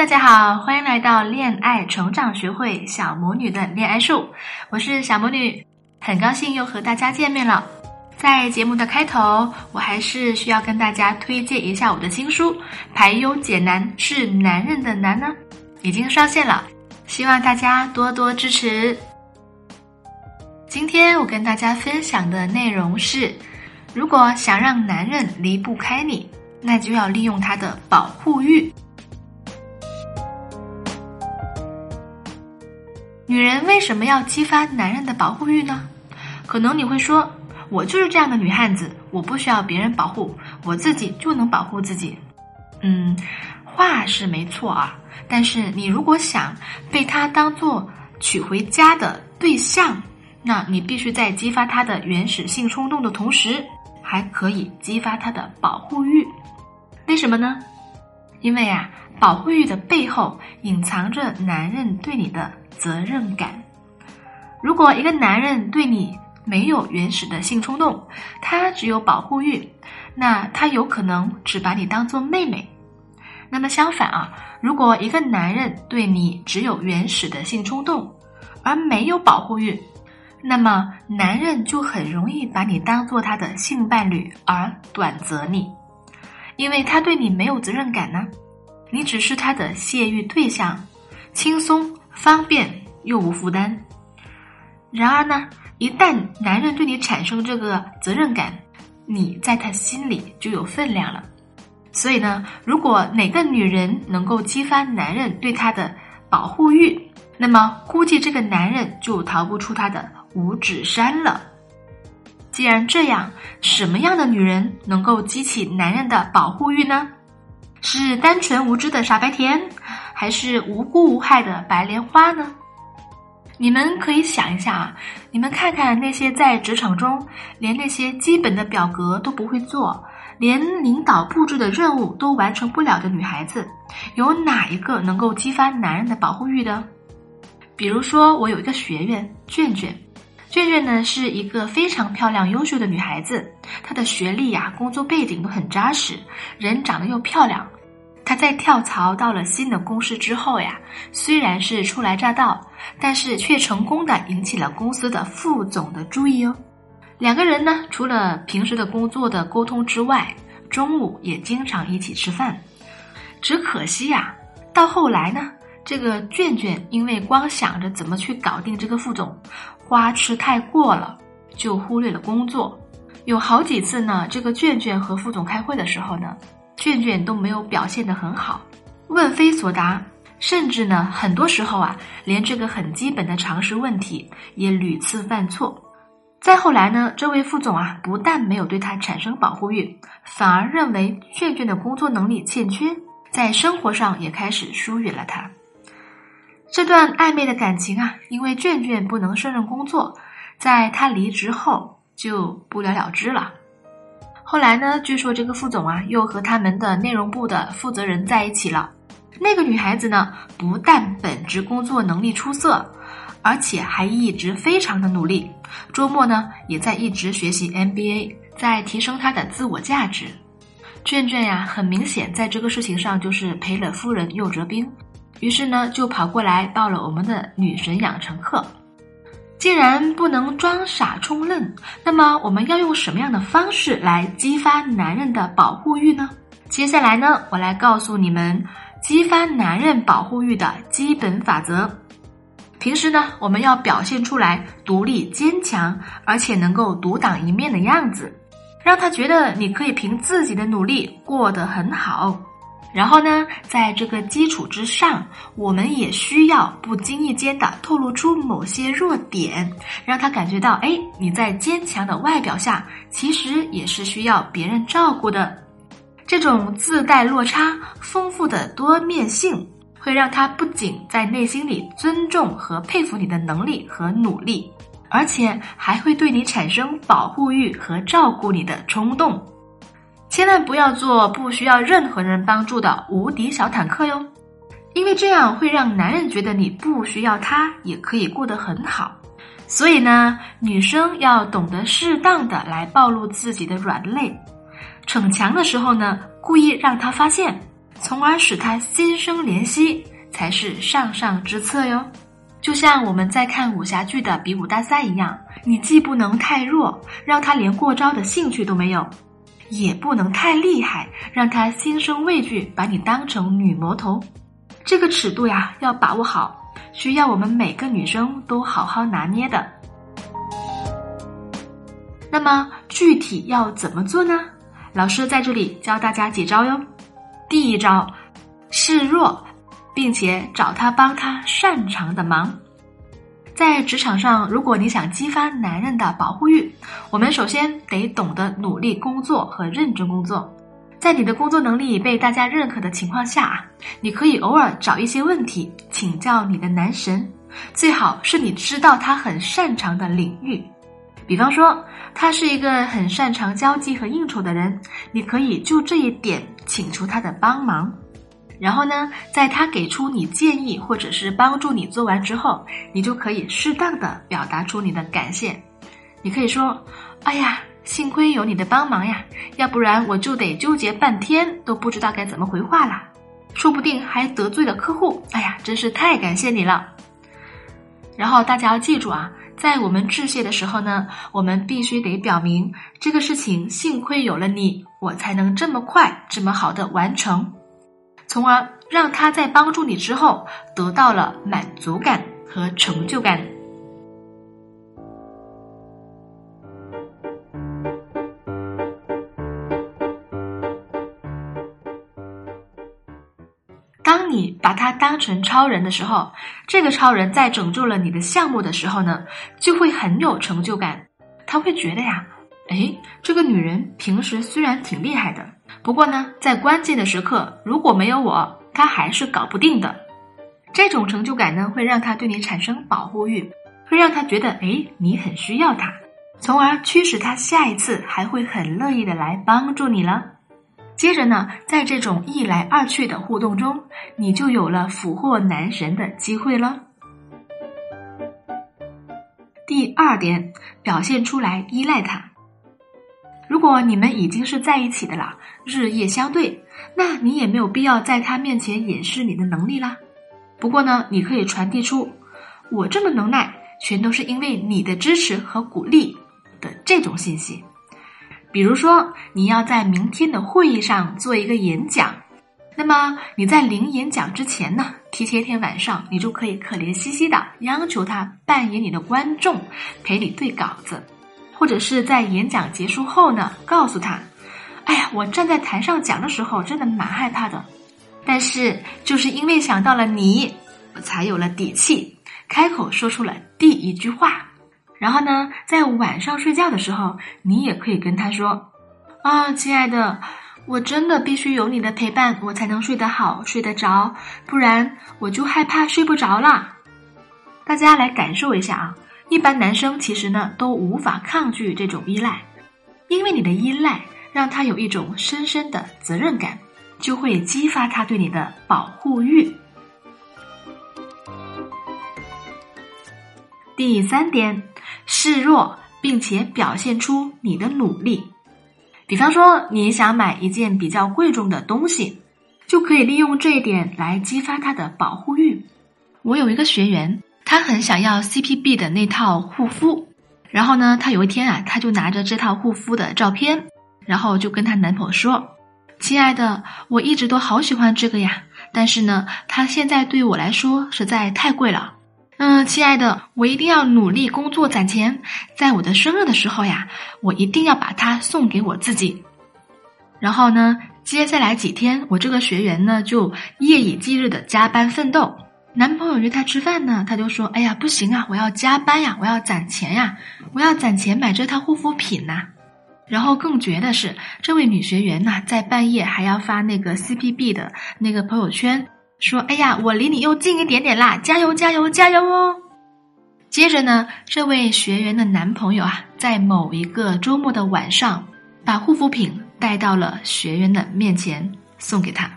大家好，欢迎来到恋爱成长学会小魔女的恋爱树，我是小魔女，很高兴又和大家见面了。在节目的开头，我还是需要跟大家推荐一下我的新书《排忧解难是男人的难》呢，已经上线了，希望大家多多支持。今天我跟大家分享的内容是，如果想让男人离不开你，那就要利用他的保护欲。女人为什么要激发男人的保护欲呢？可能你会说，我就是这样的女汉子，我不需要别人保护，我自己就能保护自己。嗯，话是没错啊，但是你如果想被他当做娶回家的对象，那你必须在激发他的原始性冲动的同时，还可以激发他的保护欲。为什么呢？因为啊，保护欲的背后隐藏着男人对你的。责任感。如果一个男人对你没有原始的性冲动，他只有保护欲，那他有可能只把你当做妹妹。那么相反啊，如果一个男人对你只有原始的性冲动，而没有保护欲，那么男人就很容易把你当做他的性伴侣而短择你，因为他对你没有责任感呢，你只是他的泄欲对象，轻松。方便又无负担。然而呢，一旦男人对你产生这个责任感，你在他心里就有分量了。所以呢，如果哪个女人能够激发男人对她的保护欲，那么估计这个男人就逃不出他的五指山了。既然这样，什么样的女人能够激起男人的保护欲呢？是单纯无知的傻白甜？还是无辜无害的白莲花呢？你们可以想一下啊，你们看看那些在职场中连那些基本的表格都不会做，连领导布置的任务都完成不了的女孩子，有哪一个能够激发男人的保护欲的？比如说，我有一个学员卷卷，卷卷呢是一个非常漂亮、优秀的女孩子，她的学历呀、工作背景都很扎实，人长得又漂亮。他在跳槽到了新的公司之后呀，虽然是初来乍到，但是却成功的引起了公司的副总的注意哦。两个人呢，除了平时的工作的沟通之外，中午也经常一起吃饭。只可惜呀，到后来呢，这个卷卷因为光想着怎么去搞定这个副总，花痴太过了，就忽略了工作。有好几次呢，这个卷卷和副总开会的时候呢。卷卷都没有表现得很好，问非所答，甚至呢，很多时候啊，连这个很基本的常识问题也屡次犯错。再后来呢，这位副总啊，不但没有对他产生保护欲，反而认为卷卷的工作能力欠缺，在生活上也开始疏远了他。这段暧昧的感情啊，因为卷卷不能胜任工作，在他离职后就不了了之了。后来呢？据说这个副总啊，又和他们的内容部的负责人在一起了。那个女孩子呢，不但本职工作能力出色，而且还一直非常的努力。周末呢，也在一直学习 MBA，在提升她的自我价值。卷卷呀，很明显在这个事情上就是赔了夫人又折兵，于是呢，就跑过来报了我们的女神养成课。既然不能装傻充愣，那么我们要用什么样的方式来激发男人的保护欲呢？接下来呢，我来告诉你们激发男人保护欲的基本法则。平时呢，我们要表现出来独立坚强，而且能够独当一面的样子，让他觉得你可以凭自己的努力过得很好。然后呢，在这个基础之上，我们也需要不经意间的透露出某些弱点，让他感觉到，哎，你在坚强的外表下，其实也是需要别人照顾的。这种自带落差、丰富的多面性，会让他不仅在内心里尊重和佩服你的能力和努力，而且还会对你产生保护欲和照顾你的冲动。千万不要做不需要任何人帮助的无敌小坦克哟，因为这样会让男人觉得你不需要他也可以过得很好。所以呢，女生要懂得适当的来暴露自己的软肋。逞强的时候呢，故意让他发现，从而使他心生怜惜，才是上上之策哟。就像我们在看武侠剧的比武大赛一样，你既不能太弱，让他连过招的兴趣都没有，也不能太厉害，让他心生畏惧，把你当成女魔头。这个尺度呀，要把握好，需要我们每个女生都好好拿捏的。那么具体要怎么做呢？老师在这里教大家几招哟。第一招，示弱，并且找他帮他擅长的忙。在职场上，如果你想激发男人的保护欲，我们首先得懂得努力工作和认真工作。在你的工作能力被大家认可的情况下，你可以偶尔找一些问题请教你的男神，最好是你知道他很擅长的领域。比方说，他是一个很擅长交际和应酬的人，你可以就这一点请求他的帮忙。然后呢，在他给出你建议或者是帮助你做完之后，你就可以适当的表达出你的感谢。你可以说：“哎呀，幸亏有你的帮忙呀，要不然我就得纠结半天，都不知道该怎么回话了，说不定还得罪了客户。哎呀，真是太感谢你了。”然后大家要记住啊。在我们致谢的时候呢，我们必须得表明这个事情幸亏有了你，我才能这么快、这么好的完成，从而让他在帮助你之后得到了满足感和成就感。当你把他当成超人的时候，这个超人在拯救了你的项目的时候呢，就会很有成就感。他会觉得呀，哎，这个女人平时虽然挺厉害的，不过呢，在关键的时刻如果没有我，他还是搞不定的。这种成就感呢，会让他对你产生保护欲，会让他觉得哎，你很需要他，从而驱使他下一次还会很乐意的来帮助你了。接着呢，在这种一来二去的互动中，你就有了俘获男神的机会了。第二点，表现出来依赖他。如果你们已经是在一起的了，日夜相对，那你也没有必要在他面前掩饰你的能力啦。不过呢，你可以传递出我这么能耐，全都是因为你的支持和鼓励的这种信息。比如说，你要在明天的会议上做一个演讲，那么你在临演讲之前呢，提前一天晚上，你就可以可怜兮兮的央求他扮演你的观众，陪你对稿子，或者是在演讲结束后呢，告诉他，哎呀，我站在台上讲的时候真的蛮害怕的，但是就是因为想到了你，我才有了底气，开口说出了第一句话。然后呢，在晚上睡觉的时候，你也可以跟他说：“啊，亲爱的，我真的必须有你的陪伴，我才能睡得好、睡得着，不然我就害怕睡不着了。”大家来感受一下啊，一般男生其实呢都无法抗拒这种依赖，因为你的依赖让他有一种深深的责任感，就会激发他对你的保护欲。第三点。示弱，并且表现出你的努力。比方说，你想买一件比较贵重的东西，就可以利用这一点来激发他的保护欲。我有一个学员，他很想要 CPB 的那套护肤，然后呢，他有一天啊，他就拿着这套护肤的照片，然后就跟她男朋友说：“亲爱的，我一直都好喜欢这个呀，但是呢，它现在对我来说实在太贵了。”嗯，亲爱的，我一定要努力工作攒钱，在我的生日的时候呀，我一定要把它送给我自己。然后呢，接下来几天，我这个学员呢就夜以继日的加班奋斗。男朋友约她吃饭呢，她就说：“哎呀，不行啊，我要加班呀，我要攒钱呀，我要攒钱买这套护肤品呐。”然后更绝的是，这位女学员呢，在半夜还要发那个 CPB 的那个朋友圈，说：“哎呀，我离你又近一点点啦，加油加油加油哦！”接着呢，这位学员的男朋友啊，在某一个周末的晚上，把护肤品带到了学员的面前送给她。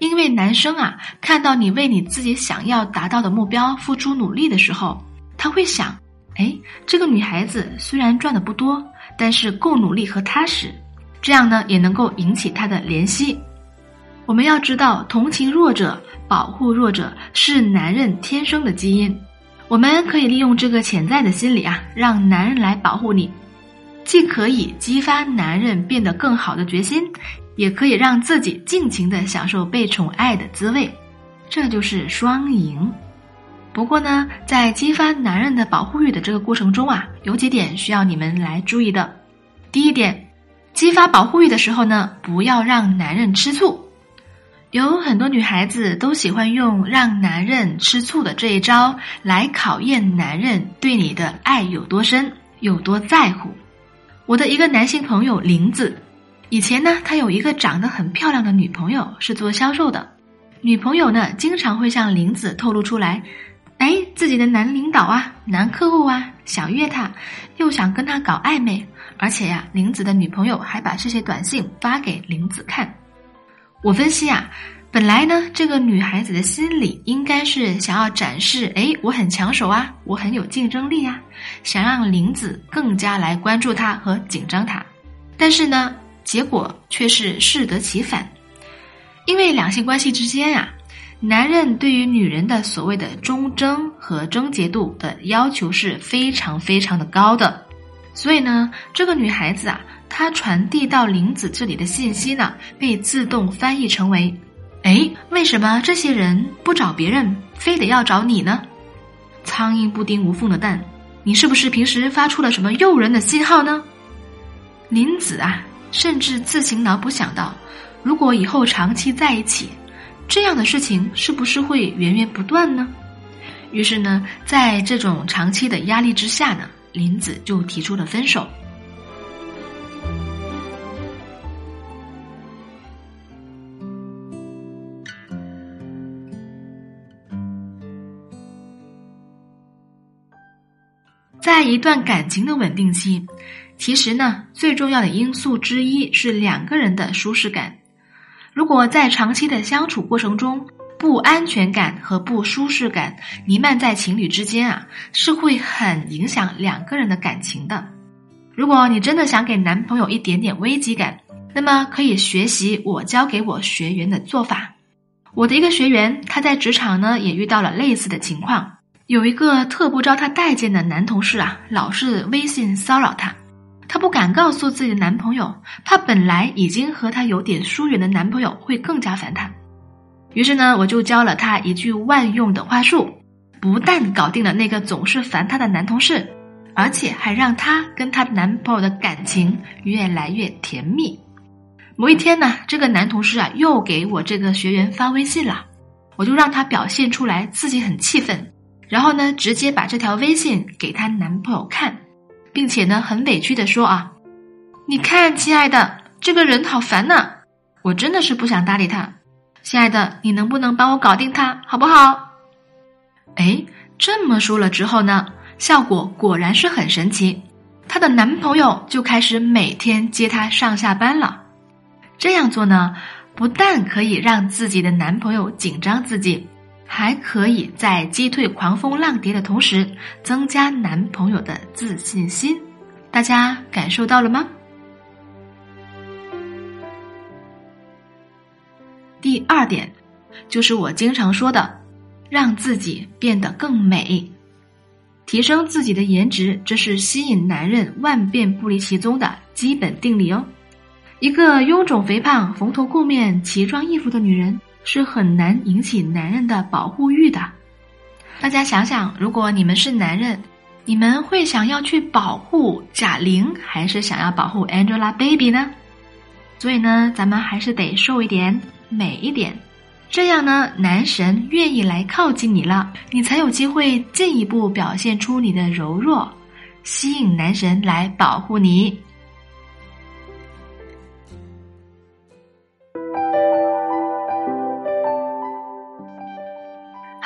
因为男生啊，看到你为你自己想要达到的目标付出努力的时候，他会想：哎，这个女孩子虽然赚的不多。但是够努力和踏实，这样呢也能够引起他的怜惜。我们要知道，同情弱者、保护弱者是男人天生的基因。我们可以利用这个潜在的心理啊，让男人来保护你，既可以激发男人变得更好的决心，也可以让自己尽情的享受被宠爱的滋味，这就是双赢。不过呢，在激发男人的保护欲的这个过程中啊，有几点需要你们来注意的。第一点，激发保护欲的时候呢，不要让男人吃醋。有很多女孩子都喜欢用让男人吃醋的这一招来考验男人对你的爱有多深、有多在乎。我的一个男性朋友林子，以前呢，他有一个长得很漂亮的女朋友，是做销售的。女朋友呢，经常会向林子透露出来。哎，自己的男领导啊，男客户啊，想约他，又想跟他搞暧昧，而且呀，林子的女朋友还把这些短信发给林子看。我分析啊，本来呢，这个女孩子的心里应该是想要展示，哎，我很抢手啊，我很有竞争力啊，想让林子更加来关注她和紧张她。但是呢，结果却是适得其反，因为两性关系之间呀。男人对于女人的所谓的忠贞和贞洁度的要求是非常非常的高的，所以呢，这个女孩子啊，她传递到林子这里的信息呢，被自动翻译成为：哎，为什么这些人不找别人，非得要找你呢？苍蝇不叮无缝的蛋，你是不是平时发出了什么诱人的信号呢？林子啊，甚至自行脑补想到，如果以后长期在一起。这样的事情是不是会源源不断呢？于是呢，在这种长期的压力之下呢，林子就提出了分手。在一段感情的稳定期，其实呢，最重要的因素之一是两个人的舒适感。如果在长期的相处过程中，不安全感和不舒适感弥漫在情侣之间啊，是会很影响两个人的感情的。如果你真的想给男朋友一点点危机感，那么可以学习我教给我学员的做法。我的一个学员，他在职场呢也遇到了类似的情况，有一个特不招他待见的男同事啊，老是微信骚扰他。她不敢告诉自己的男朋友，怕本来已经和她有点疏远的男朋友会更加烦她。于是呢，我就教了她一句万用的话术，不但搞定了那个总是烦她的男同事，而且还让她跟她男朋友的感情越来越甜蜜。某一天呢，这个男同事啊又给我这个学员发微信了，我就让他表现出来自己很气愤，然后呢，直接把这条微信给她男朋友看。并且呢，很委屈的说啊，你看，亲爱的，这个人好烦呐，我真的是不想搭理他。亲爱的，你能不能帮我搞定他，好不好？哎，这么说了之后呢，效果果然是很神奇，她的男朋友就开始每天接她上下班了。这样做呢，不但可以让自己的男朋友紧张自己。还可以在击退狂风浪蝶的同时，增加男朋友的自信心。大家感受到了吗？第二点，就是我经常说的，让自己变得更美，提升自己的颜值，这是吸引男人万变不离其宗的基本定理哦。一个臃肿肥胖、蓬头垢面、奇装异服的女人。是很难引起男人的保护欲的。大家想想，如果你们是男人，你们会想要去保护贾玲，还是想要保护 Angelababy 呢？所以呢，咱们还是得瘦一点、美一点，这样呢，男神愿意来靠近你了，你才有机会进一步表现出你的柔弱，吸引男神来保护你。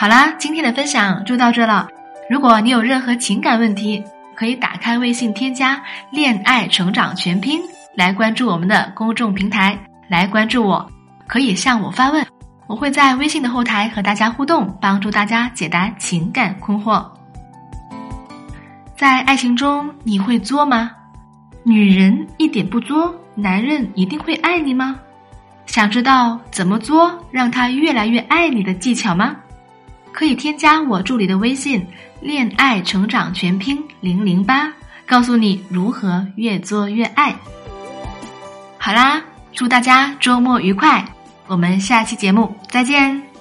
好啦，今天的分享就到这了。如果你有任何情感问题，可以打开微信添加“恋爱成长全拼”来关注我们的公众平台，来关注我，可以向我发问，我会在微信的后台和大家互动，帮助大家解答情感困惑。在爱情中，你会作吗？女人一点不作，男人一定会爱你吗？想知道怎么作让他越来越爱你的技巧吗？可以添加我助理的微信“恋爱成长全拼零零八”，告诉你如何越做越爱。好啦，祝大家周末愉快，我们下期节目再见。